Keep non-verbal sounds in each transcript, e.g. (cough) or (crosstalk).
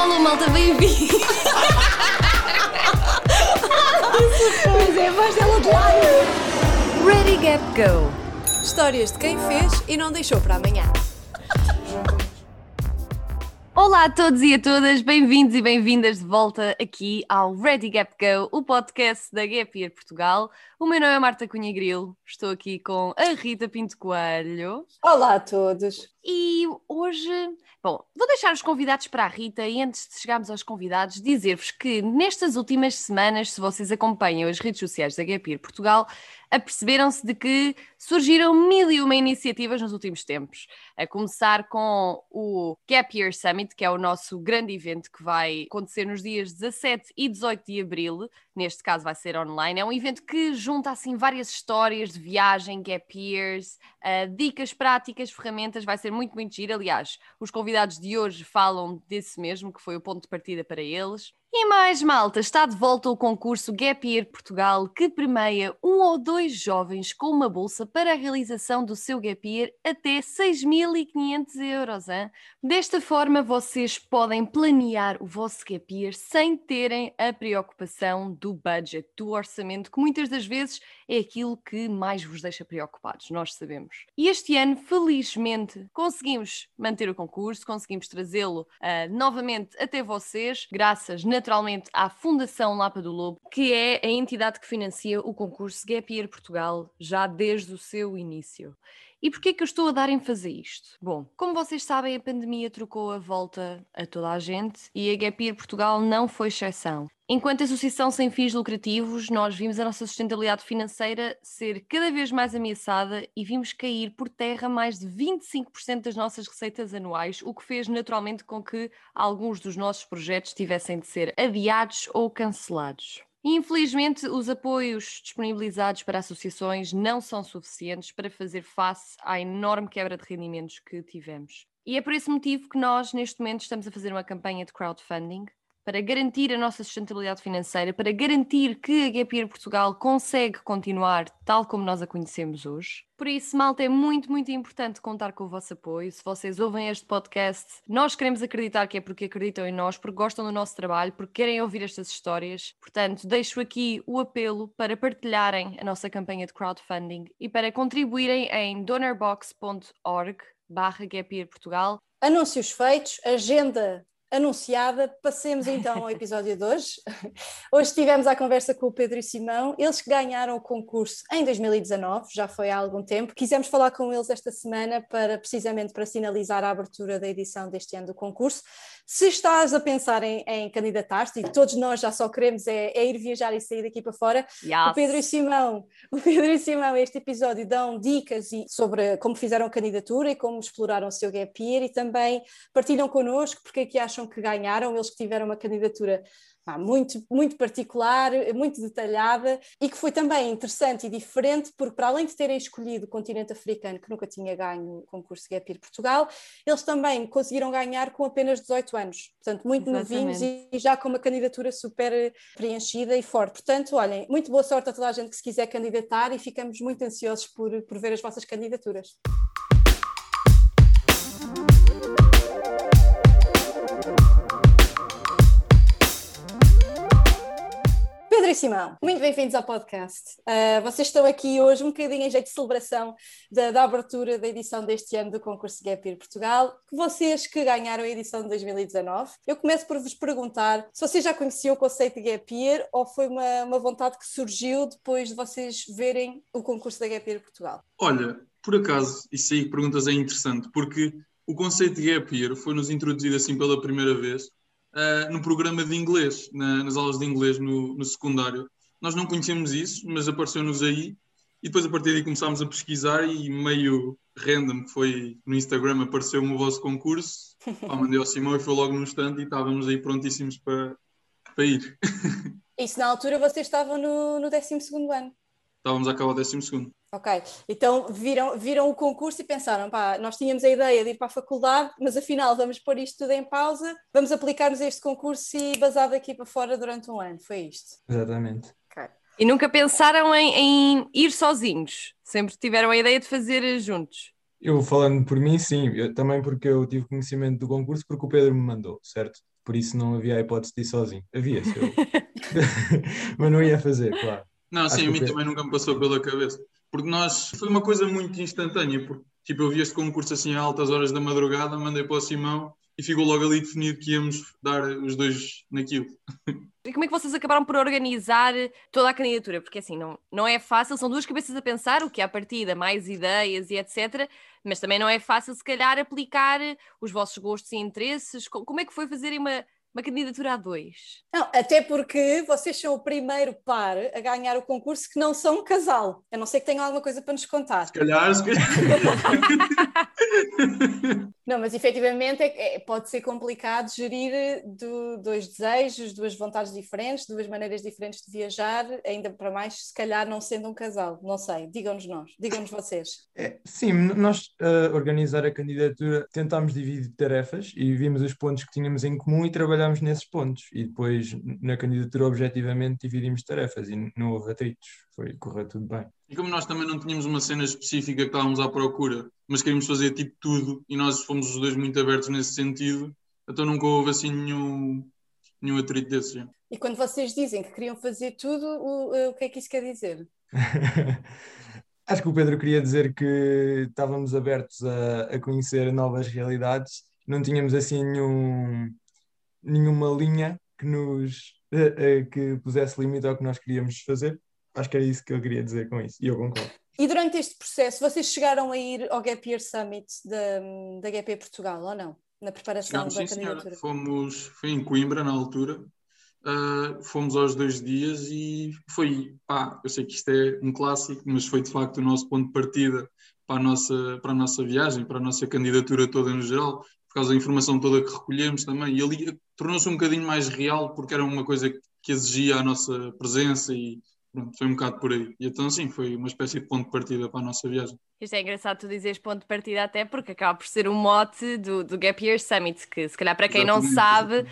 Alô, malta, bem-vindo! Pois é, a voz dela de lado. Ready, Gap, Go! Histórias de quem fez e não deixou para amanhã. Olá a todos e a todas, bem-vindos e bem-vindas de volta aqui ao Ready Gap Go, o podcast da Gap Year Portugal. O meu nome é Marta Cunha Grilo, estou aqui com a Rita Pinto Coelho. Olá a todos. e hoje, bom, vou deixar os convidados para a Rita e antes de chegarmos aos convidados, dizer-vos que nestas últimas semanas, se vocês acompanham as redes sociais da Gap Year Portugal, aperceberam-se de que surgiram mil e uma iniciativas nos últimos tempos, a começar com o Gap Year Summit, que é o nosso grande evento que vai acontecer nos dias 17 e 18 de abril, neste caso vai ser online, é um evento que junta assim várias histórias de viagem, gap years, uh, dicas práticas, ferramentas, vai ser muito, muito giro, aliás, os convidados de hoje falam desse mesmo, que foi o ponto de partida para eles. E mais, malta, está de volta o concurso Gap Year Portugal, que premia um ou dois jovens com uma bolsa para a realização do seu Gap Year até 6.500 euros. Hein? Desta forma, vocês podem planear o vosso Gap Year sem terem a preocupação do budget, do orçamento, que muitas das vezes é aquilo que mais vos deixa preocupados, nós sabemos. E este ano, felizmente, conseguimos manter o concurso, conseguimos trazê-lo ah, novamente até vocês, graças naturalmente à Fundação Lapa do Lobo, que é a entidade que financia o concurso Gap Year Portugal já desde o seu início. E porquê que eu estou a dar ênfase a isto? Bom, como vocês sabem, a pandemia trocou a volta a toda a gente e a Gap Year Portugal não foi exceção. Enquanto associação sem fins lucrativos, nós vimos a nossa sustentabilidade financeira ser cada vez mais ameaçada e vimos cair por terra mais de 25% das nossas receitas anuais, o que fez naturalmente com que alguns dos nossos projetos tivessem de ser adiados ou cancelados. Infelizmente, os apoios disponibilizados para associações não são suficientes para fazer face à enorme quebra de rendimentos que tivemos. E é por esse motivo que nós, neste momento, estamos a fazer uma campanha de crowdfunding para garantir a nossa sustentabilidade financeira, para garantir que a Gap Portugal consegue continuar tal como nós a conhecemos hoje. Por isso, malta, é muito, muito importante contar com o vosso apoio. Se vocês ouvem este podcast, nós queremos acreditar que é porque acreditam em nós, porque gostam do nosso trabalho, porque querem ouvir estas histórias. Portanto, deixo aqui o apelo para partilharem a nossa campanha de crowdfunding e para contribuírem em donorbox.org barra Portugal Anúncios feitos, agenda anunciada. Passemos então ao episódio de hoje. (laughs) Hoje tivemos a conversa com o Pedro e Simão, eles que ganharam o concurso em 2019, já foi há algum tempo. Quisemos falar com eles esta semana para precisamente para sinalizar a abertura da edição deste ano do concurso. Se estás a pensar em, em candidatar-te, e todos nós já só queremos é, é ir viajar e sair daqui para fora, o Pedro e Simão, o Pedro e Simão, este episódio dão dicas e- sobre como fizeram a candidatura e como exploraram o seu gap year e também partilham connosco porque é que acham que ganharam, eles que tiveram uma candidatura muito, muito particular, muito detalhada e que foi também interessante e diferente porque para além de terem escolhido o continente africano que nunca tinha ganho o concurso Gap Year Portugal, eles também conseguiram ganhar com apenas 18 anos, portanto muito novinhos Exatamente. e já com uma candidatura super preenchida e forte. Portanto, olhem, muito boa sorte a toda a gente que se quiser candidatar e ficamos muito ansiosos por, por ver as vossas candidaturas. Pedro e Simão, muito bem-vindos ao podcast. Uh, vocês estão aqui hoje um bocadinho em jeito de celebração da, da abertura da edição deste ano do concurso Gap Year Portugal, vocês que ganharam a edição de 2019. Eu começo por vos perguntar se vocês já conheciam o conceito de Gap Year ou foi uma, uma vontade que surgiu depois de vocês verem o concurso da Gap Year Portugal. Olha, por acaso, isso aí que perguntas é interessante, porque o conceito de gap year foi-nos introduzido assim pela primeira vez ah, no programa de inglês, na- nas aulas de inglês no, no secundário. Nós não conhecemos isso, mas apareceu-nos aí e depois a partir daí começámos a pesquisar e meio random, que foi no Instagram, apareceu-me o vosso concurso, (laughs) pá, mandei ao Simão e foi logo num instante e estávamos aí prontíssimos para, para ir. (laughs) Isso na altura vocês estavam no, no 12 ano. Estávamos a acabar o décimo segundo. Ok, então viram, viram o concurso e pensaram, pá, nós tínhamos a ideia de ir para a faculdade, mas afinal vamos pôr isto tudo em pausa, vamos aplicar-nos a este concurso e basar daqui para fora durante um ano, foi isto. Exatamente. E nunca pensaram em, em ir sozinhos? Sempre tiveram a ideia de fazer juntos? Eu falando por mim, sim, eu, também porque eu tive conhecimento do concurso porque o Pedro me mandou, certo? por isso não havia a hipótese de ir sozinho. Havia, eu... (laughs) (laughs) mas não ia fazer, claro. Não, sim, a mim também nunca me passou pela cabeça. Porque nós, foi uma coisa muito instantânea, porque tipo, eu vi este concurso assim a altas horas da madrugada, mandei para o Simão e ficou logo ali definido que íamos dar os dois naquilo. (laughs) E como é que vocês acabaram por organizar toda a candidatura? Porque assim, não, não é fácil, são duas cabeças a pensar, o que é a partida, mais ideias e etc. Mas também não é fácil, se calhar, aplicar os vossos gostos e interesses. Como é que foi fazerem uma, uma candidatura a dois. Não, até porque vocês são o primeiro par a ganhar o concurso que não são um casal. A não ser que tenham alguma coisa para nos contar. Se calhar, se calhar. (laughs) não, mas efetivamente é, é, pode ser complicado gerir eh, do, dois desejos, duas vontades diferentes, duas maneiras diferentes de viajar, ainda para mais, se calhar não sendo um casal. Não sei, digam-nos nós, digam-nos vocês. É, sim, nós uh, organizar a candidatura tentámos dividir tarefas e vimos os pontos que tínhamos em comum e trabalhar trabalhámos nesses pontos e depois na candidatura objetivamente dividimos tarefas e não houve atritos, foi correr tudo bem. E como nós também não tínhamos uma cena específica que estávamos à procura, mas queríamos fazer tipo tudo e nós fomos os dois muito abertos nesse sentido, então nunca houve assim nenhum, nenhum atrito desse. Já. E quando vocês dizem que queriam fazer tudo, o, o que é que isso quer dizer? (laughs) Acho que o Pedro queria dizer que estávamos abertos a, a conhecer novas realidades, não tínhamos assim nenhum, nenhuma linha que nos uh, uh, que pusesse limite ao que nós queríamos fazer. Acho que era isso que eu queria dizer com isso, e eu concordo. E durante este processo, vocês chegaram a ir ao Gap Year Summit da, da GP Portugal, ou não? Na preparação da sim, candidatura? Fomos, foi em Coimbra, na altura. Uh, fomos aos dois dias e foi, pá, eu sei que isto é um clássico, mas foi de facto o nosso ponto de partida para a nossa, para a nossa viagem, para a nossa candidatura toda no geral por causa da informação toda que recolhemos também, e ali tornou-se um bocadinho mais real, porque era uma coisa que exigia a nossa presença e pronto, foi um bocado por aí. E então, sim, foi uma espécie de ponto de partida para a nossa viagem. Isto é engraçado tu dizeres ponto de partida até porque acaba por ser o mote do, do Gap Year Summit, que se calhar para quem exatamente, não sabe uh,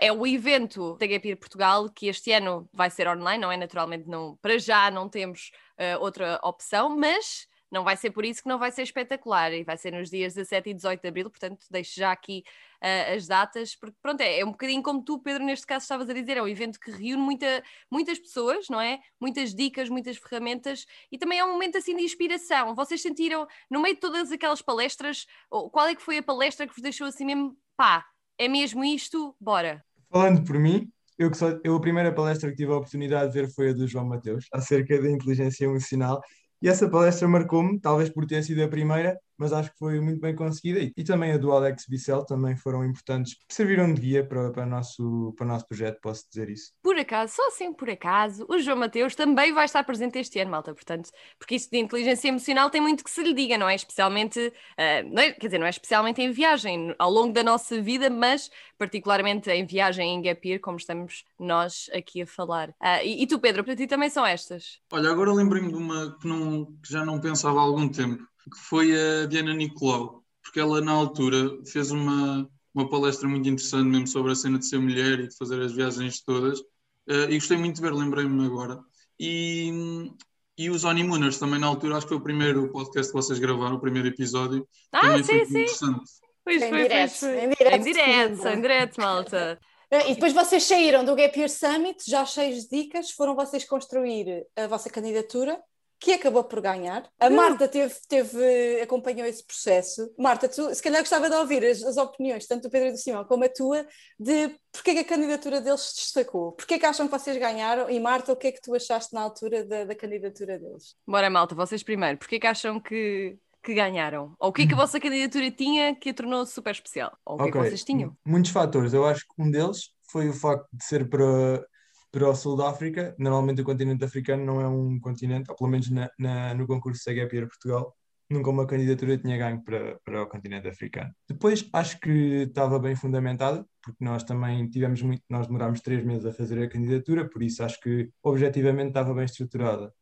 é o evento da Gap Year Portugal que este ano vai ser online, não é? Naturalmente não, para já não temos uh, outra opção, mas não vai ser por isso que não vai ser espetacular e vai ser nos dias 17 e 18 de abril, portanto deixo já aqui uh, as datas, porque pronto, é, é, um bocadinho como tu, Pedro, neste caso estavas a dizer, é um evento que reúne muita, muitas pessoas, não é? Muitas dicas, muitas ferramentas e também é um momento assim de inspiração. Vocês sentiram, no meio de todas aquelas palestras, qual é que foi a palestra que vos deixou assim mesmo, pá, é mesmo isto, bora? Falando por mim, eu, só, eu a primeira palestra que tive a oportunidade de ver foi a do João Mateus, acerca da inteligência emocional, e essa palestra marcou-me, talvez por ter sido a primeira, mas acho que foi muito bem conseguida. E, e também a do Alex Bissell também foram importantes, serviram de guia para, para, o nosso, para o nosso projeto, posso dizer isso. Por acaso, só assim por acaso, o João Mateus também vai estar presente este ano, malta, portanto, porque isso de inteligência emocional tem muito que se lhe diga, não é? Especialmente, uh, não é, quer dizer, não é especialmente em viagem, ao longo da nossa vida, mas particularmente em viagem em Gapir, como estamos nós aqui a falar. Uh, e, e, tu, Pedro, para ti também são estas? Olha, agora lembrei-me de uma que, não, que já não pensava há algum tempo que foi a Diana Nicolau, porque ela na altura fez uma, uma palestra muito interessante mesmo sobre a cena de ser mulher e de fazer as viagens todas, uh, e gostei muito de ver, lembrei-me agora. E, e os Honeymooners também na altura, acho que foi o primeiro podcast que vocês gravaram, o primeiro episódio. Ah, também sim, foi sim. interessante. Pois foi, direto, foi. Em direto, em direto, em direto, malta. (laughs) E depois vocês saíram do Gap Year Summit, já cheios de dicas, foram vocês construir a vossa candidatura que acabou por ganhar. A. Marta teve, teve, acompanhou esse processo. Marta, tu se calhar gostava de ouvir as, as opiniões, tanto do Pedro e do Simão como a tua, de porque é que a candidatura deles se destacou. Porque é que acham que vocês ganharam? E Marta, o que é que tu achaste na altura da, da candidatura deles? Bora, Malta, vocês primeiro. Porque é que acham que, que ganharam? Ou o que é que a vossa candidatura tinha que a tornou super especial? Ou o que okay. é que vocês tinham? Muitos fatores. Eu acho que um deles foi o facto de ser para para o sul da África. Normalmente o continente africano não é um continente, ou pelo menos na, na, no concurso CGPR Portugal, nunca uma candidatura tinha ganho para, para o continente africano. Depois acho que estava bem fundamentada, porque nós também tivemos muito, nós demorámos três meses a fazer a candidatura, por isso acho que objetivamente estava bem estruturada.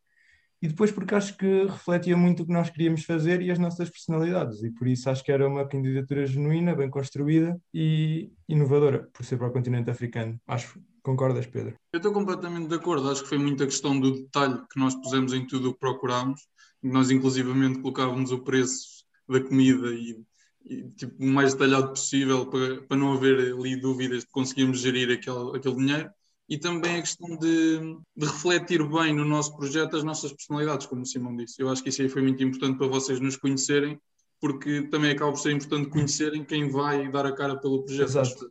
E depois porque acho que refletia muito o que nós queríamos fazer e as nossas personalidades, e por isso acho que era uma candidatura genuína, bem construída e inovadora, por ser para o continente africano. Acho Concordas, Pedro? Eu estou completamente de acordo. Acho que foi muita questão do detalhe que nós pusemos em tudo o que procurámos. Nós, inclusivamente, colocávamos o preço da comida e tipo, o mais detalhado possível para, para não haver ali dúvidas de conseguirmos gerir aquele, aquele dinheiro e também a questão de, de, refletir bem no nosso projeto as nossas personalidades, como o Simão disse. Eu acho que isso aí foi muito importante para vocês nos conhecerem, porque também acaba por ser importante conhecerem quem vai dar a cara pelo projeto. Exato,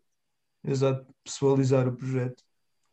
Exato. pessoalizar o projeto.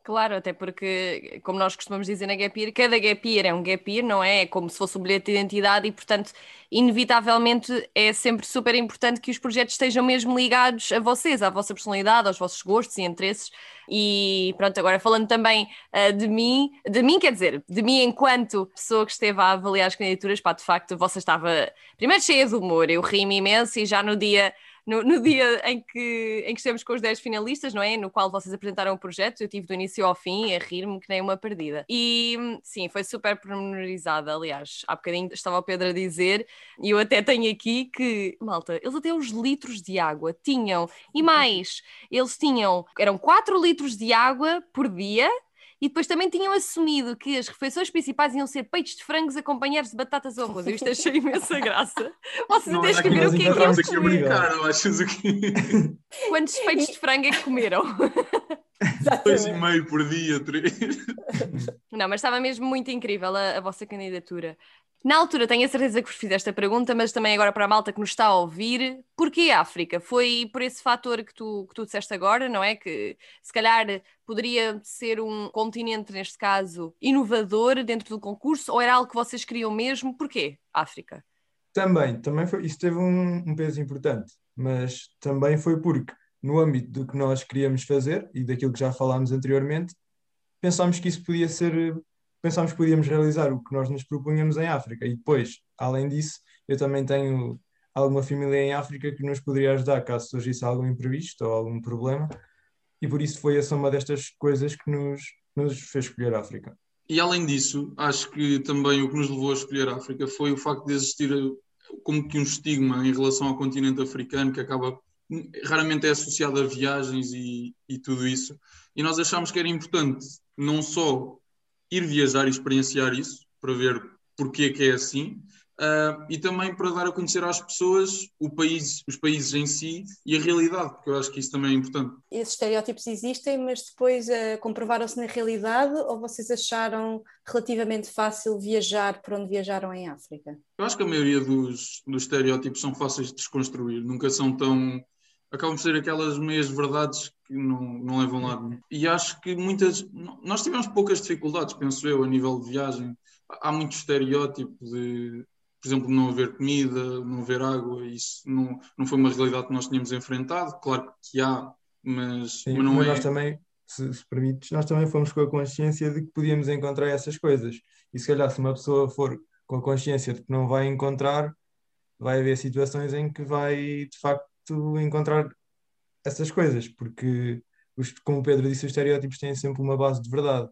Claro, até porque, como nós costumamos dizer na Gap Year, cada Gap Year é um Gap Year, não é? É como se fosse um bilhete de identidade e, portanto, inevitavelmente é sempre super importante que os projetos estejam mesmo ligados a vocês, à vossa personalidade, aos vossos gostos e interesses. E pronto, agora falando também uh, de mim, de mim quer dizer, de mim enquanto pessoa que esteve a avaliar as candidaturas, pá, de facto, vossa estava primeiro cheia de humor, eu ri-me imenso e já no dia no, no, dia em que, em que estamos com os 10 finalistas, não é? No qual vocês apresentaram o projeto, eu tive do início ao fim a rir-me que nem uma perdida. E sim, foi super pormenorizada, aliás. Há bocadinho estava o Pedro a dizer, e eu até tenho aqui que, malta, eles até os litros de água tinham, e mais, eles tinham, eram 4 litros de água por dia e depois também tinham assumido que as refeições principais iam ser peitos de frangos acompanhados de batatas ou arroz. Eu isto achei imensa graça. Vocês até escreveram o que é que iam comer. Quantos peitos de frango é que comeram? (laughs) Dois e meio por dia, três. Não, mas estava mesmo muito incrível a, a vossa candidatura. Na altura tenho a certeza que vos fiz esta pergunta, mas também agora para a malta que nos está a ouvir, porquê África? Foi por esse fator que tu, que tu disseste agora, não é? Que se calhar poderia ser um continente, neste caso, inovador dentro do concurso, ou era algo que vocês queriam mesmo? Porquê África? Também, também foi, isso teve um, um peso importante, mas também foi porque, no âmbito do que nós queríamos fazer e daquilo que já falámos anteriormente, pensámos que isso podia ser pensámos que podíamos realizar o que nós nos propunhamos em África. E depois, além disso, eu também tenho alguma família em África que nos poderia ajudar caso surgisse algum imprevisto ou algum problema. E por isso foi a soma destas coisas que nos, nos fez escolher a África. E além disso, acho que também o que nos levou a escolher a África foi o facto de existir como que um estigma em relação ao continente africano que acaba raramente é associado a viagens e, e tudo isso. E nós achámos que era importante não só ir viajar e experienciar isso, para ver porque é que é assim, uh, e também para dar a conhecer às pessoas o país, os países em si e a realidade, porque eu acho que isso também é importante. Esses estereótipos existem, mas depois uh, comprovaram-se na realidade ou vocês acharam relativamente fácil viajar por onde viajaram em África? Eu acho que a maioria dos, dos estereótipos são fáceis de desconstruir, nunca são tão acabam por ser aquelas meias verdades que não, não levam lá. E acho que muitas. Nós tivemos poucas dificuldades, penso eu, a nível de viagem. Há muito estereótipo de, por exemplo, não haver comida, não haver água. Isso não, não foi uma realidade que nós tínhamos enfrentado. Claro que há, mas, Sim, mas não mas é. Nós também, se, se permites, nós também fomos com a consciência de que podíamos encontrar essas coisas. E se calhar, se uma pessoa for com a consciência de que não vai encontrar, vai haver situações em que vai, de facto, encontrar essas coisas, porque, os, como o Pedro disse, os estereótipos têm sempre uma base de verdade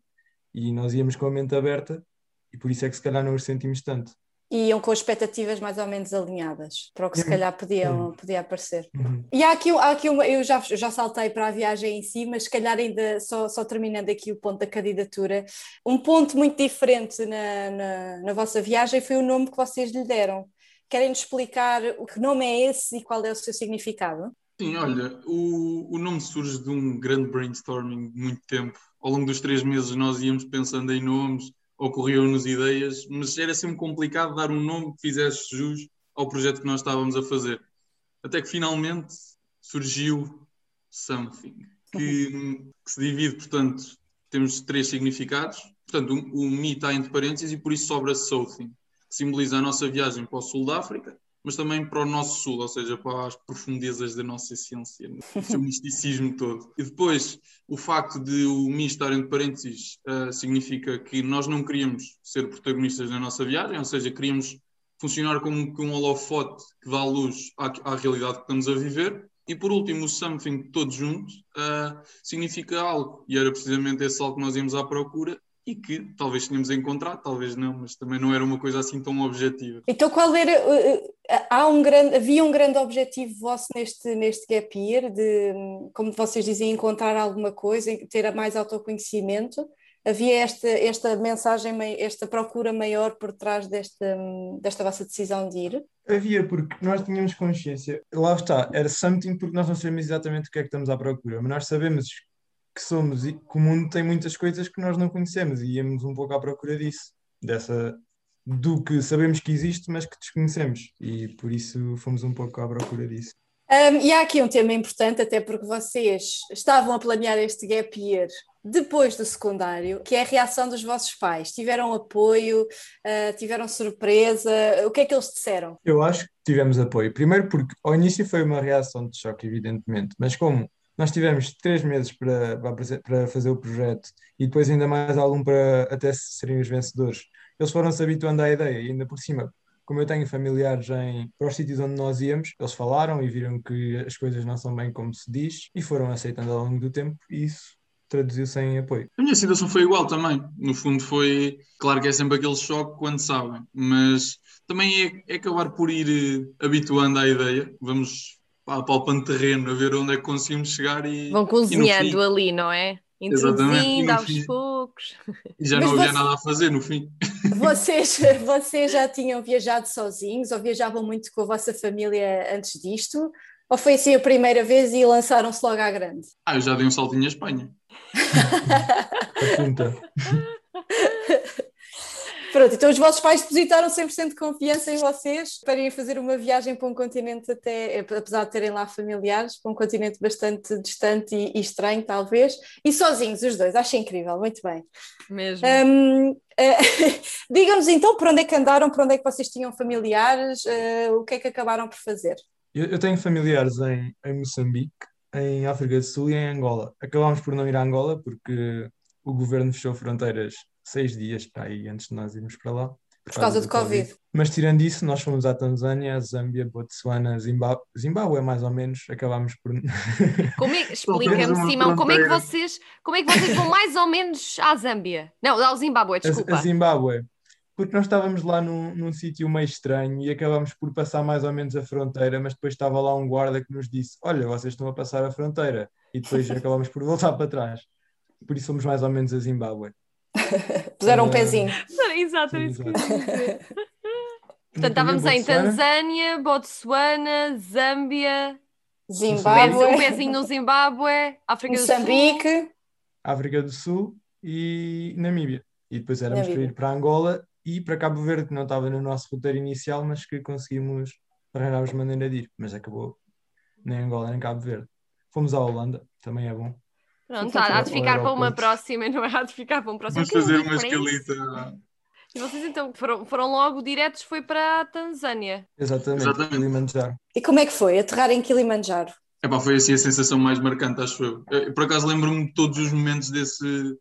e nós íamos com a mente aberta e por isso é que se calhar não os sentimos tanto. E iam com expectativas mais ou menos alinhadas para o que se calhar podiam, uhum. podia aparecer. Uhum. E há aqui, há aqui uma, eu já, já saltei para a viagem em si, mas se calhar ainda só, só terminando aqui o ponto da candidatura, um ponto muito diferente na, na, na vossa viagem foi o nome que vocês lhe deram. Querem-nos explicar o que nome é esse e qual é o seu significado? Sim, olha, o, o nome surge de um grande brainstorming de muito tempo. Ao longo dos três meses nós íamos pensando em nomes, ocorriam-nos ideias, mas era sempre complicado dar um nome que fizesse jus ao projeto que nós estávamos a fazer. Até que finalmente surgiu Something, que, que se divide, portanto, temos três significados. Portanto, o, o Mi está entre parênteses e por isso sobra Something simboliza a nossa viagem para o sul da África, mas também para o nosso sul, ou seja, para as profundezas da nossa essência, o (laughs) seu misticismo todo. E depois, o facto de o Mi estar entre parênteses uh, significa que nós não queríamos ser protagonistas na nossa viagem, ou seja, queríamos funcionar como um holofote que dá luz à, à realidade que estamos a viver. E por último, o something todos juntos uh, significa algo, e era precisamente esse algo que nós íamos à procura, e que talvez tínhamos encontrado, talvez não, mas também não era uma coisa assim tão objetiva. Então qual era, uh, há um grande, havia um grande objetivo vosso neste, neste gap year, de, como vocês dizem, encontrar alguma coisa, ter mais autoconhecimento, Havia esta, esta mensagem, esta procura maior por trás desta, desta vossa decisão de ir? Havia, porque nós tínhamos consciência. Lá está, era something porque nós não sabemos exatamente o que é que estamos à procura, mas nós sabemos que somos e que o mundo tem muitas coisas que nós não conhecemos e íamos um pouco à procura disso, dessa do que sabemos que existe, mas que desconhecemos, e por isso fomos um pouco à procura disso. Um, e há aqui um tema importante, até porque vocês estavam a planear este gap year depois do secundário, que é a reação dos vossos pais. Tiveram apoio, uh, tiveram surpresa, o que é que eles disseram? Eu acho que tivemos apoio. Primeiro porque ao início foi uma reação de choque, evidentemente, mas como nós tivemos três meses para, para fazer o projeto e depois ainda mais algum para até serem os vencedores, eles foram se habituando à ideia e ainda por cima como eu tenho familiares em, para os sítios onde nós íamos, eles falaram e viram que as coisas não são bem como se diz e foram aceitando ao longo do tempo e isso traduziu-se em apoio. A minha situação foi igual também. No fundo, foi. Claro que é sempre aquele choque quando sabem, mas também é, é acabar por ir eh, habituando à ideia. Vamos palpando terreno, a ver onde é que conseguimos chegar e. Vão cozinhando fim, ali, não é? Introduzindo aos fim, poucos. E já Mas não havia você... nada a fazer no fim. Vocês, (laughs) vocês já tinham viajado sozinhos ou viajavam muito com a vossa família antes disto? Ou foi assim a primeira vez e lançaram-se logo à grande? Ah, eu já dei um saltinho à Espanha. (laughs) (laughs) Apunta. Pronto, então os vossos pais depositaram 100% de confiança em vocês para ir fazer uma viagem para um continente até, apesar de terem lá familiares, para um continente bastante distante e, e estranho talvez, e sozinhos os dois, acho incrível, muito bem. Mesmo. Um, uh, (laughs) Digam-nos então por onde é que andaram, por onde é que vocês tinham familiares, uh, o que é que acabaram por fazer? Eu, eu tenho familiares em, em Moçambique, em África do Sul e em Angola. Acabámos por não ir a Angola porque o governo fechou fronteiras seis dias para aí antes de nós irmos para lá. Por, por causa, do, do COVID. COVID. Mas tirando isso, nós fomos à Tanzânia, Zâmbia, Botsuana, Zimbábue, Zimbábue mais ou menos, acabámos por. (laughs) Como é, (laughs) Explica-me, Simão, como é, que vocês, como é que vocês vão mais ou menos à Zâmbia? Não, ao Zimbábue, desculpa. A, a Zimbábue. Porque nós estávamos lá num, num sítio meio estranho e acabámos por passar mais ou menos a fronteira, mas depois estava lá um guarda que nos disse: Olha, vocês estão a passar a fronteira. E depois acabámos por voltar para trás. Por isso fomos mais ou menos a Zimbábue. (laughs) Puseram um pezinho. Exato, é isso que Portanto, (laughs) estávamos em Tanzânia, Botsuana, Zâmbia, Zimbábue, um pezinho no Zimbábue, África Moçambique, do Sul. África do Sul e Namíbia. E depois éramos Namíbia. para ir para Angola e para Cabo Verde, que não estava no nosso roteiro inicial, mas que conseguimos arranjarmos maneira de ir. Mas acabou nem Angola nem Cabo Verde. Fomos à Holanda, também é bom. Pronto, há, há de ficar para uma próxima, (laughs) não é? Há de ficar para um próximo. Vamos fazer uma escalita. E vocês então foram, foram logo diretos, foi para a Tanzânia. Exatamente, Exatamente. Kilimanjaro. E como é que foi aterrar em Kilimanjaro? Epá, foi assim a sensação mais marcante, acho eu. eu por acaso lembro-me de todos os momentos desse,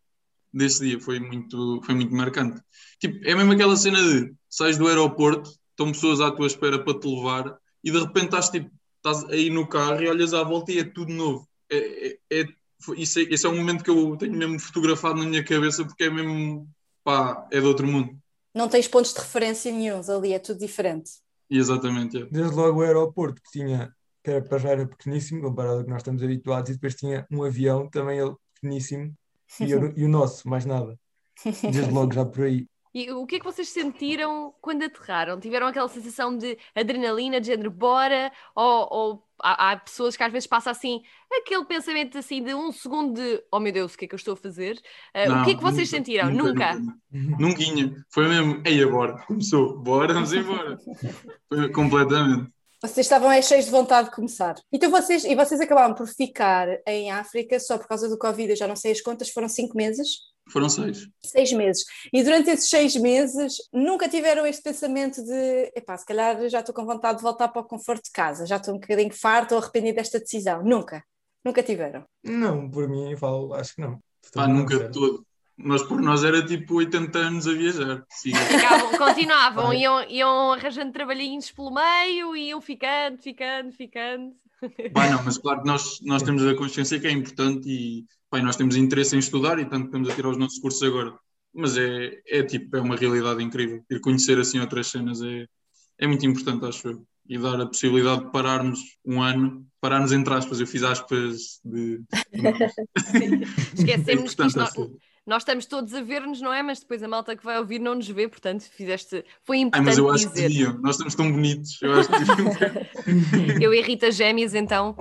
desse dia, foi muito, foi muito marcante. Tipo, é mesmo aquela cena de sais do aeroporto, estão pessoas à tua espera para te levar e de repente estás, tipo, estás aí no carro e olhas à volta e é tudo novo. É, é, é isso, é, esse é um momento que eu tenho mesmo fotografado na minha cabeça porque é mesmo, pá, é de outro mundo. Não tens pontos de referência nenhums ali, é tudo diferente. Exatamente. É. Desde logo o aeroporto, que tinha, que era, para já era pequeníssimo, comparado ao que nós estamos habituados, e depois tinha um avião, também ele pequeníssimo, e, e o nosso, mais nada. Desde logo já por aí. E o que é que vocês sentiram quando aterraram? Tiveram aquela sensação de adrenalina, de género, bora? Ou, ou há, há, pessoas que às vezes passam assim, aquele pensamento assim de um segundo de oh meu Deus, o que é que eu estou a fazer? Uh, Não, o que é que vocês nunca, sentiram? Nunca? Nunca. nunca. Foi mesmo, ei, agora, começou, bora, vamos embora. (laughs) Foi completamente. Vocês estavam aí cheios de vontade de começar. Então vocês, e vocês acabaram por ficar em África só por causa do Covid, eu já não sei as contas, foram cinco meses? Foram seis. Seis meses. E durante esses seis meses nunca tiveram este pensamento de epá, se calhar já estou com vontade de voltar para o conforto de casa, já estou um bocadinho farto ou arrependido desta decisão. Nunca. Nunca tiveram. Não, por mim, falo, acho que não. Pá, nunca todo. Mas por nós era tipo 80 anos a viajar. Ficavam, continuavam, iam, iam arranjando trabalhinhos pelo meio, iam ficando, ficando, ficando. Bah, não, mas claro que nós, nós temos a consciência que é importante e bem, nós temos interesse em estudar e tanto estamos a tirar os nossos cursos agora. Mas é, é tipo, é uma realidade incrível. Ir conhecer assim outras cenas é, é muito importante, acho eu. E dar a possibilidade de pararmos um ano, pararmos entre aspas, eu fiz aspas de. (laughs) Esquecemos é que isto, nós estamos todos a ver-nos, não é? Mas depois a malta que vai ouvir não nos vê, portanto fizeste. Foi importante. Ai, mas eu acho dizer. que deviam. Nós estamos tão bonitos. Eu acho que. (laughs) Eu e Rita Gêmeas, então.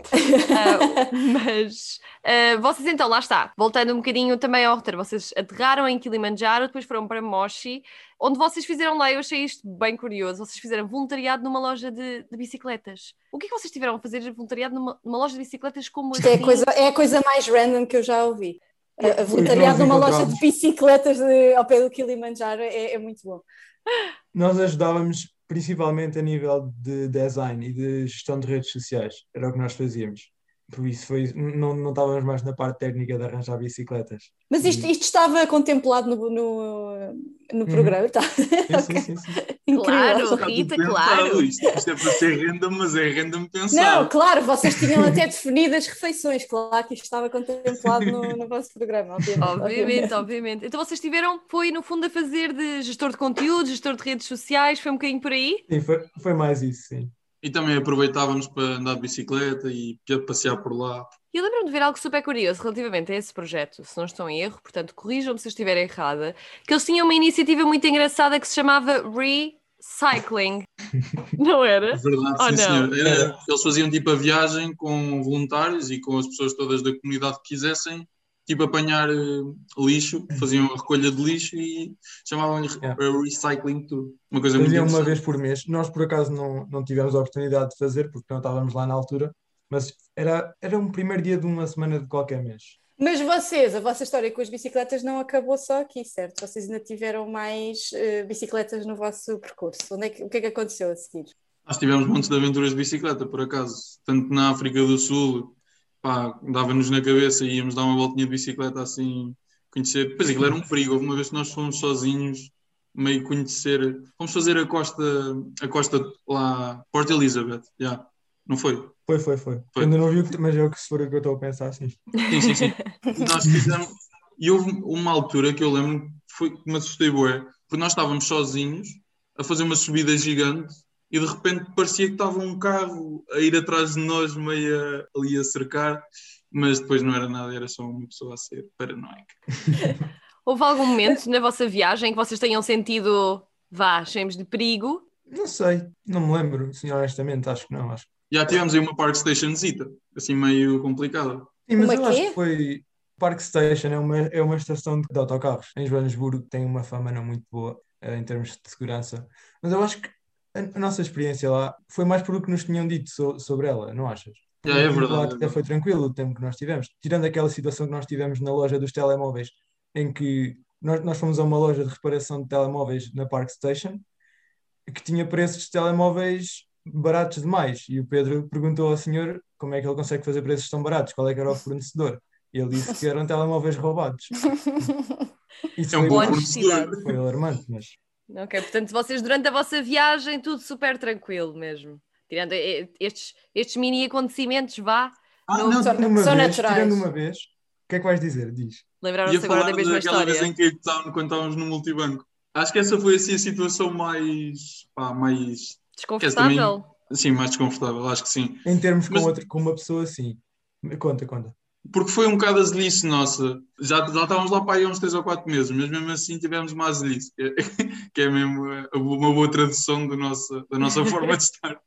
Ah, mas ah, vocês, então, lá está. Voltando um bocadinho também ao roteiro, vocês aterraram em Kilimanjaro, depois foram para Moshi, onde vocês fizeram lá, eu achei isto bem curioso, vocês fizeram voluntariado numa loja de, de bicicletas. O que é que vocês tiveram a fazer voluntariado numa, numa loja de bicicletas como Isto é a, assim? coisa, é a coisa mais random que eu já ouvi. A, Foi voluntariado numa loja de bicicletas de- ao pé do Kilimanjaro é, é muito bom. (laughs) Nós ajudávamos principalmente a nível de design e de gestão de redes sociais. Era o que nós fazíamos. Por isso foi, não, não estávamos mais na parte técnica de arranjar bicicletas. Mas isto, isto estava contemplado no, no, no programa, tá? Sim, sim, (laughs) sim, sim. Claro, Está Rita, pensado. claro. Isto, isto é para ser random, mas é random Não, pensado. claro, vocês tinham até definido as refeições, claro que isto estava contemplado no, no vosso programa, obviamente. Obviamente, obviamente. Então vocês tiveram, foi no fundo a fazer de gestor de conteúdo, gestor de redes sociais, foi um bocadinho por aí? Sim, foi, foi mais isso, sim. E também aproveitávamos para andar de bicicleta e passear por lá. E eu lembro-me de ver algo super curioso relativamente a esse projeto, se não estou em erro, portanto corrijam-me se eu estiver errada, que eles tinham uma iniciativa muito engraçada que se chamava Recycling. (laughs) não era? É verdade, Oh, sim, não. senhor. Era- eles faziam tipo a viagem com voluntários e com as pessoas todas da comunidade que quisessem, tipo apanhar eh, lixo, faziam a recolha de lixo e chamavam-lhe Yeah. eh, recycling tour. Uma coisa muito Fazia uma interessante. vez por mês. Nós, por acaso, não, não tivemos a oportunidade de fazer porque não estávamos lá na altura, mas era, era um primeiro dia de uma semana de qualquer mês. Mas vocês, a vossa história com as bicicletas não acabou só aqui, certo? Vocês ainda tiveram mais eh, bicicletas no vosso percurso. Onde é que, o que é que aconteceu a seguir? Nós tivemos montes de aventuras de bicicleta, por acaso. Tanto na África do Sul, pá, dava-nos na cabeça e íamos dar uma voltinha de bicicleta assim, conhecer. Depois aquilo era um perigo. Houve uma vez que nós fomos sozinhos, meio conhecer. Fomos fazer a costa, a costa lá, Port Elizabeth, já. Não foi? Foi, foi, foi. Foi. Ainda não vi, mas é o que se for o que eu estou a pensar, sim. Sim, sim, sim. E nós fizemos. E houve uma altura que eu lembro que foi que me assustei, bué, porque nós estávamos sozinhos a fazer uma subida gigante e de repente parecia que estava um carro a ir atrás de nós, meio a- ali a cercar, mas depois não era nada, era só uma pessoa a ser paranoica. (laughs) Houve algum momento na vossa viagem que vocês tenham sentido, vá, chamemos de perigo? Não sei, não me lembro, sim, honestamente, acho que não. Acho. Já tivemos aí uma Park Station zita, assim meio complicada. Sim, mas Uma eu acho quê? que foi. Park Station é uma, é uma estação de, de autocarros em Joanesburgo, tem uma fama não muito boa eh, em termos de segurança. Mas eu acho que a, nossa experiência lá foi mais por o que nos tinham dito so- sobre ela, não achas? Já é Lá verdade. até foi tranquilo o tempo que nós tivemos. Tirando aquela situação que nós tivemos na loja dos telemóveis, em que nós, nós fomos a uma loja de reparação de telemóveis na Park Station, que tinha preços de telemóveis baratos demais. E o Pedro perguntou ao senhor como é que ele consegue fazer preços tão baratos, qual é que era o fornecedor. E ele disse que eram telemóveis roubados. (laughs) Isso É um foi, bom fornecedor. foi alarmante, mas Ok, portanto, vocês durante a vossa viagem, tudo super tranquilo mesmo. Tirando estes, estes mini acontecimentos, vá, Ah, Não, não, só- numa são vez, naturais. tirando uma vez, o que é que vais dizer? Diz. lembraram-se agora da mesma daquela vez história. em que estávamos- quando estávamos no multibanco. Acho que essa foi assim a situação mais, pá, mais, Desconfortável? assim, mais desconfortável, acho que sim. Em termos com, Mas- outra, com uma pessoa assim. Conta, conta. Porque foi um bocado azelice nossa. Já, já estávamos lá para aí há uns 3 ou 4 meses, mas mesmo assim tivemos uma azelice, que é, (laughs) que é mesmo uma boa tradução do nosso, da nossa (laughs) forma de estar.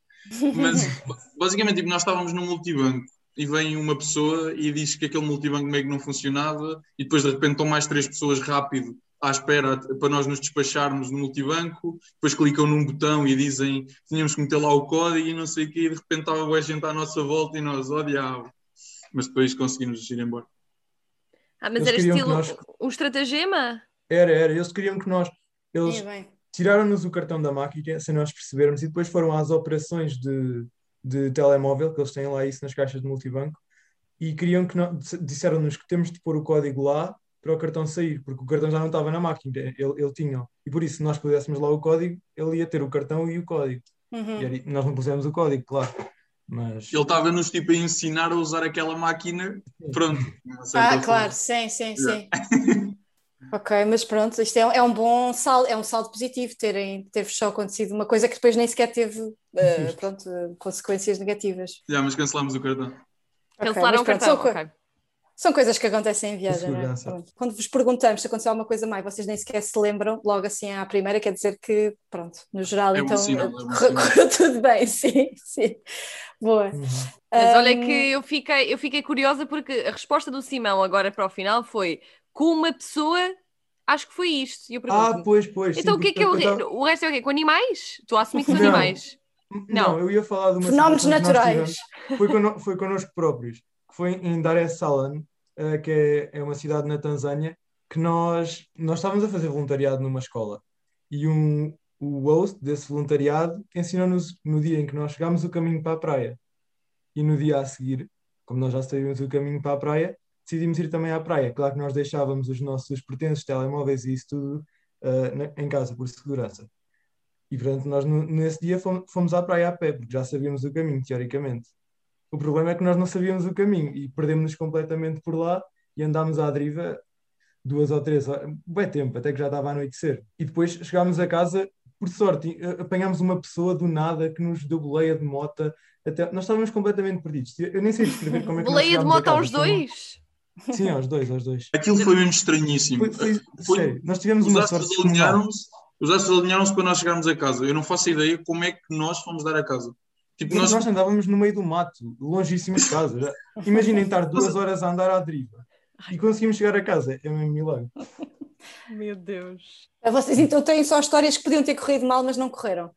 Mas basicamente tipo, nós estávamos num multibanco e vem uma pessoa e diz que aquele multibanco meio que não funcionava e depois de repente estão mais três pessoas rápido à espera para nós nos despacharmos no multibanco, depois clicam num botão e dizem que tínhamos que meter lá o código e não sei o quê, e de repente estava a gente à nossa volta e nós, ó diabo. Mas depois conseguimos ir embora. Ah, mas Eles era queriam que estilo nós- um estratagema? Era, era. Eles queriam que nós. Eles É, tiraram-nos o cartão da máquina sem nós percebermos e depois foram às operações de, de telemóvel, que eles têm lá isso nas caixas de multibanco, e queriam que nós. Disseram-nos que temos de pôr o código lá para o cartão sair, porque o cartão já não estava na máquina, ele, ele tinha. E por isso, se nós puséssemos lá o código, ele ia ter o cartão e o código. Uhum. E era- nós não pusemos o código, claro. Mas. Ele estava-nos tipo a ensinar a usar aquela máquina, pronto. Ah, forma. claro, sim, sim, sim. ok, mas pronto, isto é, um- é um bom saldo, é um saldo positivo terem, ter só acontecido uma coisa que depois nem sequer teve Justo. (laughs) pronto, eh, consequências negativas. Já, mas cancelámos o cartão. Ok, Cancelaram o cartão. ok. São coisas que acontecem em viagem, não é? Quando vos perguntamos se aconteceu alguma coisa e vocês nem sequer se lembram, logo assim à primeira, quer dizer que, pronto, no geral, É então sinal, é correu, tudo bem, (laughs) sim, sim. Boa. Uhum. Mas olha que eu fiquei, eu fiquei curiosa porque a resposta do Simão agora para o final foi com uma pessoa, acho que foi isto. E eu Ah, pergunto pois, pois. então sim, o que é que é eu tava- o resto é o quê? Com animais? Estou a assumir que são Não. animais. Não, Não. eu ia falar de uma Fenómenos situação que nós naturais. tivemos. Foi, cono- foi connosco próprios, foi em Dar es Salaam, eh, que é, é uma cidade na Tanzânia, que nós, nós estávamos a fazer voluntariado numa escola. E um, o host desse voluntariado ensinou-nos, no dia em que nós chegámos, o caminho para a praia. E no dia a seguir, como nós já sabíamos o caminho para a praia, decidimos ir também à praia. Claro que nós deixávamos os nossos pertences, telemóveis e isso tudo eh, na- em casa, por segurança. E portanto, nós no- nesse dia fomos, fomos à praia a pé, porque já sabíamos o caminho, teoricamente. O problema é que nós não sabíamos o caminho e perdemos-nos completamente por lá e andámos à deriva duas ou três horas, bem tempo, até que já estava a anoitecer. E depois chegámos a casa, por sorte, eh, apanhámos uma pessoa do nada que nos deu boleia de mota. Até, nós estávamos completamente perdidos. Eu nem sei descrever como é que Boleia de chegámos a moto casa. aos dois? Sim, aos dois, aos dois. Aquilo foi mesmo estranhíssimo. Foi, foi- Foi- sério, nós tivemos Os uma sorte alinharam-se os astros alinharam-se para nós chegarmos a casa. Eu não faço ideia como é que nós fomos dar a casa. Tipo, nós, nós andávamos no meio do mato, longíssimo de casa. Já- (laughs) Imaginem estar duas horas a andar à deriva e conseguimos chegar a casa. É mesmo milagre. (laughs) Meu Deus. Vocês então têm só histórias que podiam ter corrido mal, mas não correram.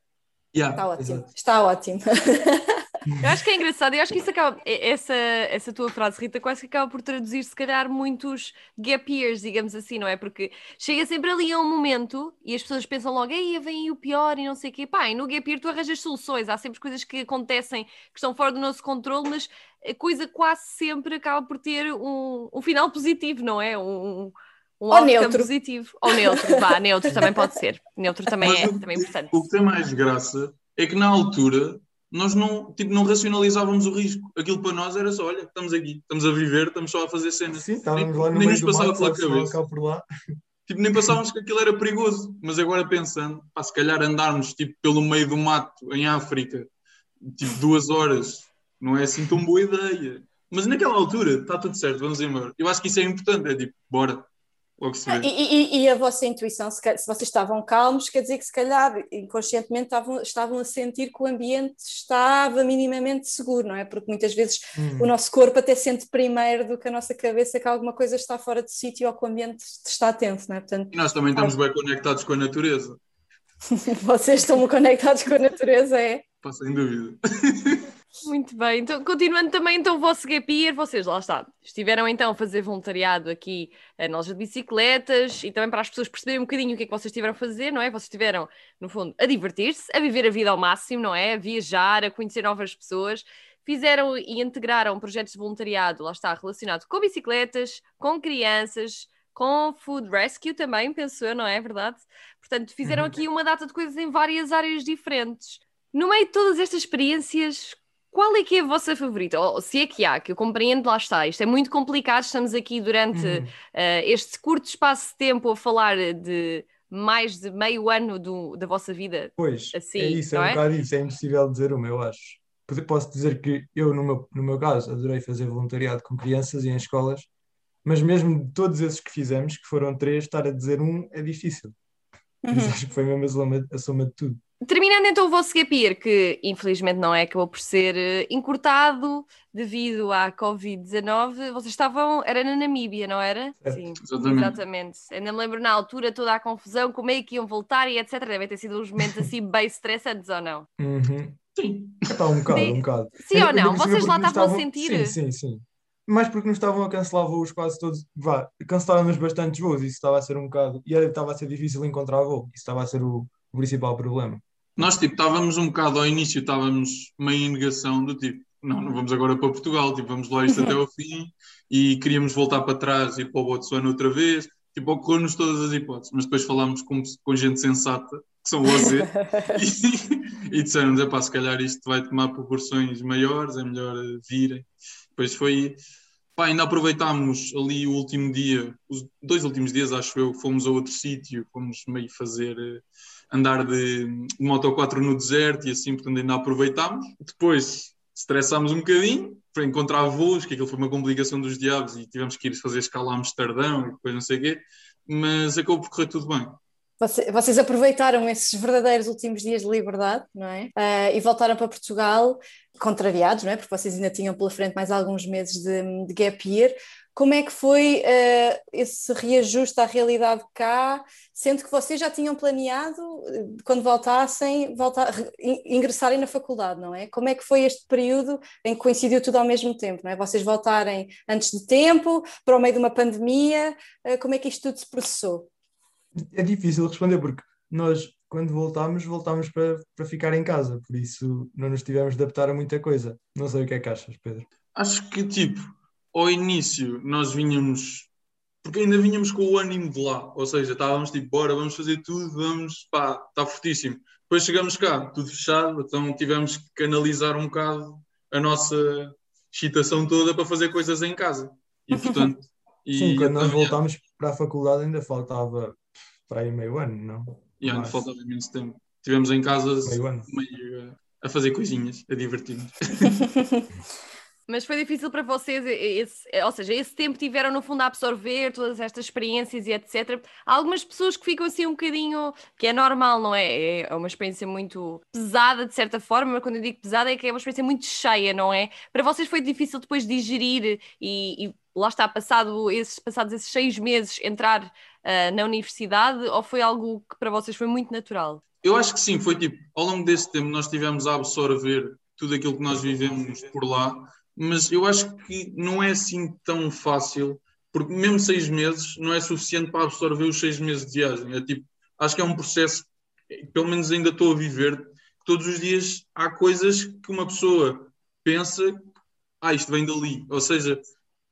Yeah. Está ótimo, está ótimo. (laughs) Eu acho que é engraçado, eu acho que isso acaba, essa, essa tua frase, Rita, quase que acaba por traduzir, se calhar, muitos gap years, digamos assim, não é? Porque chega sempre ali a um momento e as pessoas pensam logo, aí vem o pior e não sei o quê. Pá, e no gap year tu arranjas soluções, há sempre coisas que acontecem que estão fora do nosso controle, mas a coisa quase sempre acaba por ter um, um final positivo, não é? Um, um Ou outcome neutro. positivo. Ou neutro, vá, neutro também pode ser. Neutro também Mas é, o- também é importante. O que tem mais graça é que na altura nós não, tipo, não racionalizávamos o risco. Aquilo para nós era só, olha, estamos aqui, estamos a viver, estamos só a fazer cenas. Sim, estávamos lá no nem meio nos do passava pela cabeça. lá. Tipo, nem pensávamos que aquilo era perigoso. Mas agora pensando, pá, se calhar andarmos tipo, pelo meio do mato em África, tipo duas horas, não é assim tão boa ideia. Mas naquela altura, está tudo certo, vamos embora. Eu acho que isso é importante, é tipo, bora, logo se E, vê. e- e a vossa intuição, se, se vocês estavam calmos, quer dizer que se calhar inconscientemente estavam, estavam a sentir que o ambiente estava minimamente seguro, não é? Porque muitas vezes Hum. o nosso corpo até sente primeiro do que a nossa cabeça que alguma coisa está fora de sítio ou que o ambiente está tenso, não é? Portanto, E nós também estamos bem conectados com a natureza, (laughs) vocês estão conectados com a natureza, é? pá, sem dúvida. (laughs) Muito bem, então continuando também então o vosso gap year, vocês lá está, estiveram então a fazer voluntariado aqui eh, na loja de bicicletas e também para as pessoas perceberem um bocadinho o que é que vocês estiveram a fazer, não é? Vocês estiveram, no fundo, a divertir-se, a viver a vida ao máximo, não é? A viajar, a conhecer novas pessoas, fizeram e integraram projetos de voluntariado, lá está, relacionado com bicicletas, com crianças, com food rescue também, penso eu, não é verdade? Portanto, fizeram Uhum. aqui uma data de coisas em várias áreas diferentes. No meio de todas estas experiências, qual é que é a vossa favorita? Ou se é que há, que eu compreendo, lá está. Isto é muito complicado, estamos aqui durante Uhum. eh, este curto espaço de tempo a falar de mais de meio ano do- da vossa vida. Pois, assim, é isso, é um é? bocado isso, é impossível dizer uma, eu acho. Posso dizer que eu, no meu, no meu caso, adorei fazer voluntariado com crianças e em escolas, mas mesmo de todos esses que fizemos, que foram três, estar a dizer um é difícil. Uhum. acho que foi mesmo a soma, a soma de tudo. Terminando então o vosso gap year, que infelizmente não é, acabou por ser eh, encurtado devido à Covid-19, vocês estavam, era na Namíbia, não era? Certo. Sim, Exatamente. exatamente. Ainda me lembro na altura toda a confusão, como é que iam voltar e etc. Devem ter sido uns momentos assim bem estressantes ou não? Uhum. Sim. Epá, um bocado, Sim. um bocado. Sim ou não? Vocês lá nos estavam a sentir? Sim, sim, sim. Mais porque nos estavam a cancelar voos quase todos. Vá, cancelaram-nos bastantes voos, isso estava a ser um bocado. E era- estava a ser difícil encontrar voo, isso estava a ser o, o principal problema. Nós, tipo, estávamos um bocado ao início, estávamos meio em negação do tipo, não, não vamos agora para Portugal, tipo, vamos lá isto até ao fim e queríamos voltar para trás e para o Botsuana outra vez, tipo, ocorreu-nos todas as hipóteses, mas depois falámos com, com gente sensata, que são vocês, (laughs) e, e disseram-nos, epá, se calhar isto vai tomar proporções maiores, é melhor virem. Depois foi, pá, ainda aproveitámos ali o último dia, os dois últimos dias, acho eu, fomos a outro sítio, fomos meio fazer... eh, andar de, de moto 4 no deserto e assim, portanto ainda aproveitámos. Depois estressámos um bocadinho para encontrar voos, que aquilo foi uma complicação dos diabos e tivemos que ir fazer escala a Amsterdão e depois não sei o quê, mas acabou por correr tudo bem. Vocês aproveitaram esses verdadeiros últimos dias de liberdade, não é? Uh, e voltaram para Portugal contrariados, não é? Porque vocês ainda tinham pela frente mais alguns meses de, de gap year. Como é que foi uh, esse reajuste à realidade cá, sendo que vocês já tinham planeado, quando voltassem, voltar, ingressarem na faculdade, não é? Como é que foi este período em que coincidiu tudo ao mesmo tempo, não é? Vocês voltarem antes de tempo, para o meio de uma pandemia, uh, como é que isto tudo se processou? é difícil responder porque nós, quando voltámos, voltámos para, para ficar em casa, por isso não nos tivemos de adaptar a muita coisa. Não sei o que é que achas, Pedro. Acho que, tipo, ao início nós vinhamos, porque ainda vinhamos com o ânimo de lá, ou seja, estávamos tipo, bora, vamos fazer tudo, vamos, pá, está fortíssimo. Depois chegamos cá, tudo fechado, então tivemos que canalizar um bocado a nossa excitação toda para fazer coisas em casa. E portanto. (laughs) Sim, quando nós voltámos para a faculdade ainda faltava para aí meio ano, não? E ainda faltava imenso tempo. Estivemos em casa meio, meio a fazer coisinhas, a divertir-nos. (laughs) Mas foi difícil para vocês, esse, ou seja, esse tempo tiveram no fundo a absorver todas estas experiências e etc. Há algumas pessoas que ficam assim um bocadinho, que é normal, não é? É uma experiência muito pesada de certa forma, mas quando eu digo pesada é que é uma experiência muito cheia, não é? Para vocês foi difícil depois digerir e, e lá está, passado esses, passados esses seis meses, entrar uh, na universidade ou foi algo que para vocês foi muito natural? Eu acho que sim, foi tipo, ao longo desse tempo nós tivemos a absorver tudo aquilo que nós vivemos por lá, mas eu acho que não é assim tão fácil, porque mesmo seis meses não é suficiente para absorver os seis meses de viagem. É tipo, acho que é um processo, pelo menos ainda estou a viver, todos os dias há coisas que uma pessoa pensa, ah, isto vem dali. Ou seja,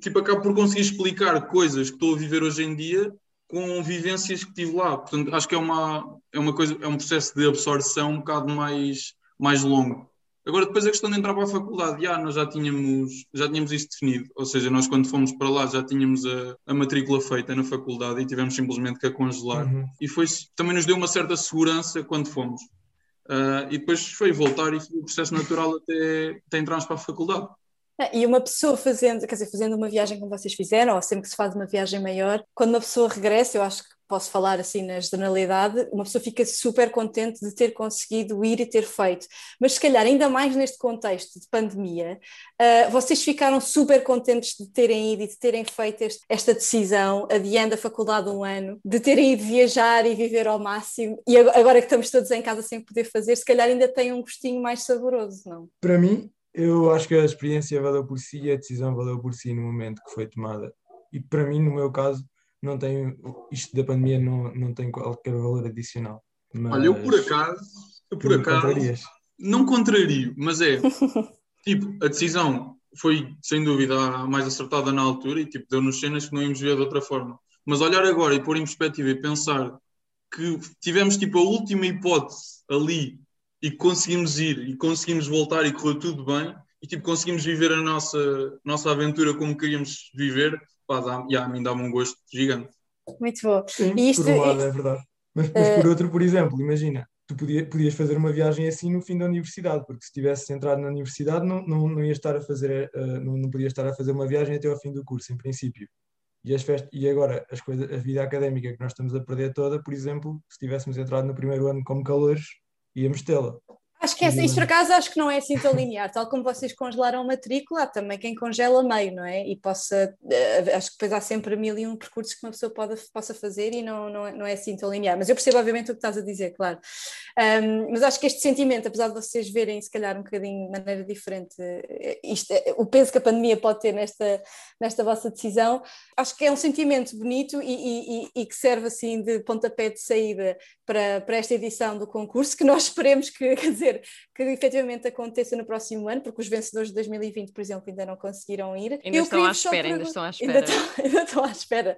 tipo, acabo por conseguir explicar coisas que estou a viver hoje em dia com vivências que tive lá. Portanto, acho que é uma, é uma coisa, é um processo de absorção um bocado mais, mais longo. Agora, depois a questão de entrar para a faculdade, já, nós já tínhamos, já tínhamos isso definido, ou seja, nós quando fomos para lá já tínhamos a, a matrícula feita na faculdade e tivemos simplesmente que a congelar. Uhum. E foi, também nos deu uma certa segurança quando fomos. Uh, e depois foi voltar e foi o processo natural até, até entrarmos para a faculdade. Ah, e uma pessoa fazendo, quer dizer, fazendo uma viagem como vocês fizeram, ou sempre que se faz uma viagem maior, quando uma pessoa regressa, eu acho que posso falar assim na generalidade, uma pessoa fica super contente de ter conseguido ir e ter feito. Mas se calhar, ainda mais neste contexto de pandemia, uh, vocês ficaram super contentes de terem ido e de terem feito este, esta decisão, adiando a faculdade um ano, de terem ido viajar e viver ao máximo, e agora que estamos todos em casa sem poder fazer, se calhar ainda tem um gostinho mais saboroso, não? Para mim, eu acho que a experiência valeu por si e a decisão valeu por si no momento que foi tomada. E para mim, no meu caso, não tem, isto da pandemia não, não tem qualquer valor adicional. Mas Olha, eu por acaso, eu por acaso não contrario, mas é (laughs) tipo, a decisão foi sem dúvida a mais acertada na altura e tipo, deu-nos cenas que não íamos ver de outra forma. Mas olhar agora e pôr em perspectiva e pensar que tivemos tipo a última hipótese ali e conseguimos ir e conseguimos voltar e correu tudo bem e tipo conseguimos viver a nossa, nossa aventura como queríamos viver, pá, dá, yeah, a mim dá-me um gosto gigante. Muito bom. Sim, e isto, por um lado é verdade. Mas, mas por outro, por exemplo, imagina, tu podia, podias fazer uma viagem assim no fim da universidade, porque se tivesse entrado na universidade não, não, não ia estar a fazer, uh, não, não podia estar a fazer uma viagem até ao fim do curso, em princípio. E, as festas, e agora, as coisas, a vida académica que nós estamos a perder toda, por exemplo, se tivéssemos entrado no primeiro ano como calores, íamos tê-la. Acho que essa, isto por acaso acho que não é assim tão linear, tal como vocês congelaram a matrícula, há também quem congela meio, não é? E possa, uh, acho que depois há sempre mil e um percursos que uma pessoa pode, possa fazer e não, não, é, não é assim tão linear. Mas eu percebo obviamente o que estás a dizer, claro. Um, mas acho que este sentimento, apesar de vocês verem se calhar um bocadinho de maneira diferente eh, isto, eh, o peso que a pandemia pode ter nesta, nesta vossa decisão, acho que é um sentimento bonito e, e, e que serve assim de pontapé de saída para, para esta edição do concurso, que nós (laughs) esperemos que, quer dizer, que efetivamente aconteça no próximo ano, porque os vencedores de 2020, por exemplo, ainda não conseguiram ir. Ainda Eu estão à espera, ainda estão à (laughs) espera. Ainda estão, ainda estão à espera.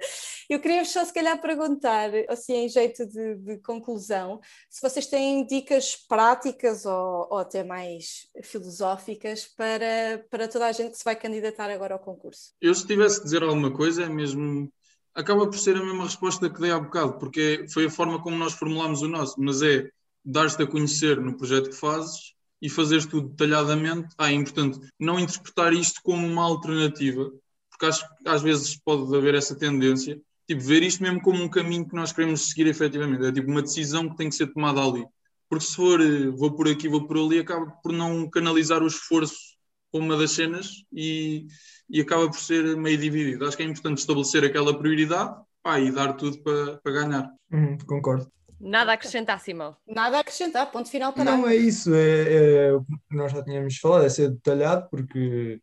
Eu queria só se calhar perguntar, assim, em jeito de, de conclusão, se vocês têm dicas práticas ou, ou até mais filosóficas para, para toda a gente que se vai candidatar agora ao concurso. Eu se tivesse que dizer alguma coisa é mesmo acaba por ser a mesma resposta que dei há bocado, porque foi a forma como nós formulámos o nosso, mas é dar-te a conhecer no projeto que fazes e fazeres tudo detalhadamente, ah, é importante não interpretar isto como uma alternativa, porque acho que às vezes pode haver essa tendência, tipo, ver isto mesmo como um caminho que nós queremos seguir efetivamente, é tipo uma decisão que tem que ser tomada ali. Porque se for eh, vou por aqui, vou por ali, acaba por não canalizar o esforço para uma das cenas e, e acaba por ser meio dividido. Acho que é importante estabelecer aquela prioridade pá, e dar tudo para, para ganhar. Uhum, concordo. Nada a acrescentar, Simão. Nada a acrescentar, ponto final para Não, é isso. É, é o que nós já tínhamos falado, é ser detalhado, porque,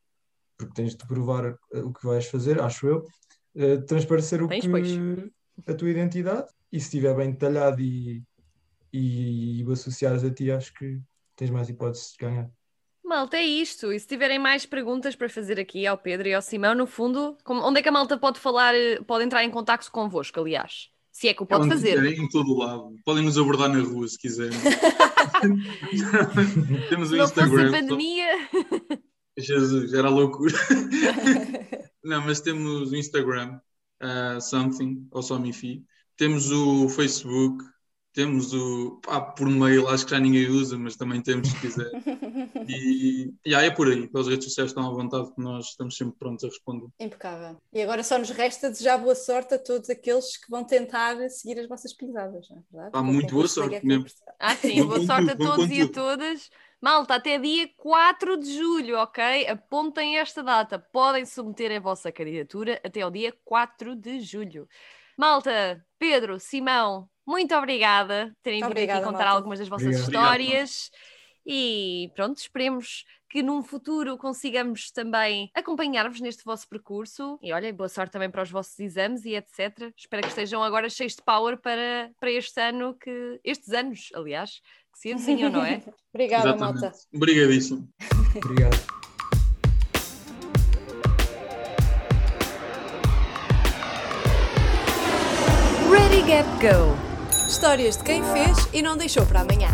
porque tens de provar o que vais fazer, acho eu. Eh, transparecer o Tens, que, pois. a tua identidade e se estiver bem detalhado e, e, o associares a ti, acho que tens mais hipóteses de ganhar. Malta, é isto. E se tiverem mais perguntas para fazer aqui ao Pedro e ao Simão, no fundo, como- onde é que a malta pode falar, eh, pode entrar em contacto convosco, aliás? Se é que o pode fazer. em todo lado. Podem nos abordar na rua se quiserem. (laughs) Temos o fosse a Instagram. pandemia. Jesus, era loucura. (laughs) Não, mas temos o Instagram, uh, Something, ou Somifi. Temos o Facebook, temos o. Pá, por mail, acho que já ninguém usa, mas também temos se quiser. (laughs) E, e aí é por aí, pelas redes sociais estão à vontade, que nós estamos sempre prontos a responder. Impecável. E agora só nos resta desejar boa sorte a todos aqueles que vão tentar seguir as vossas pisadas, não é verdade? Pá, muito boa sorte Gap mesmo. Year. Ah, sim, boa sorte a todos e a todas. Malta, até dia 4 de julho, ok? Apontem esta data. Podem submeter a vossa candidatura até ao dia 4 de julho. Malta, Pedro, Simão, muito obrigada por terem vindo Obrigada, aqui contar algumas das vossas Obrigado. histórias. E pronto, esperemos que num futuro consigamos também acompanhar-vos neste vosso percurso. E olha, boa sorte também para os vossos exames e etc. Espero que estejam agora cheios de power para, para este ano, que estes anos, aliás, que se avizinham, não é? (laughs) Obrigada, malta. Obrigadíssimo. (laughs) Obrigado. Ready, Gap, Go! Histórias de quem fez e não deixou para amanhã.